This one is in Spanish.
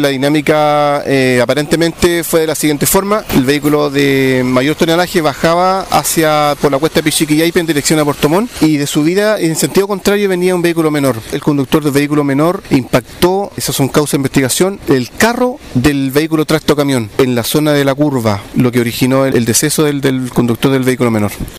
La dinámica eh, aparentemente fue de la siguiente forma. El vehículo de mayor tonelaje bajaba hacia por la cuesta Pichiquillaipe en dirección a Portomón y de subida en sentido contrario venía un vehículo menor. El conductor del vehículo menor impactó, esas son causas de investigación, el carro del vehículo tracto camión en la zona de la curva, lo que originó el, el deceso del, del conductor del vehículo menor.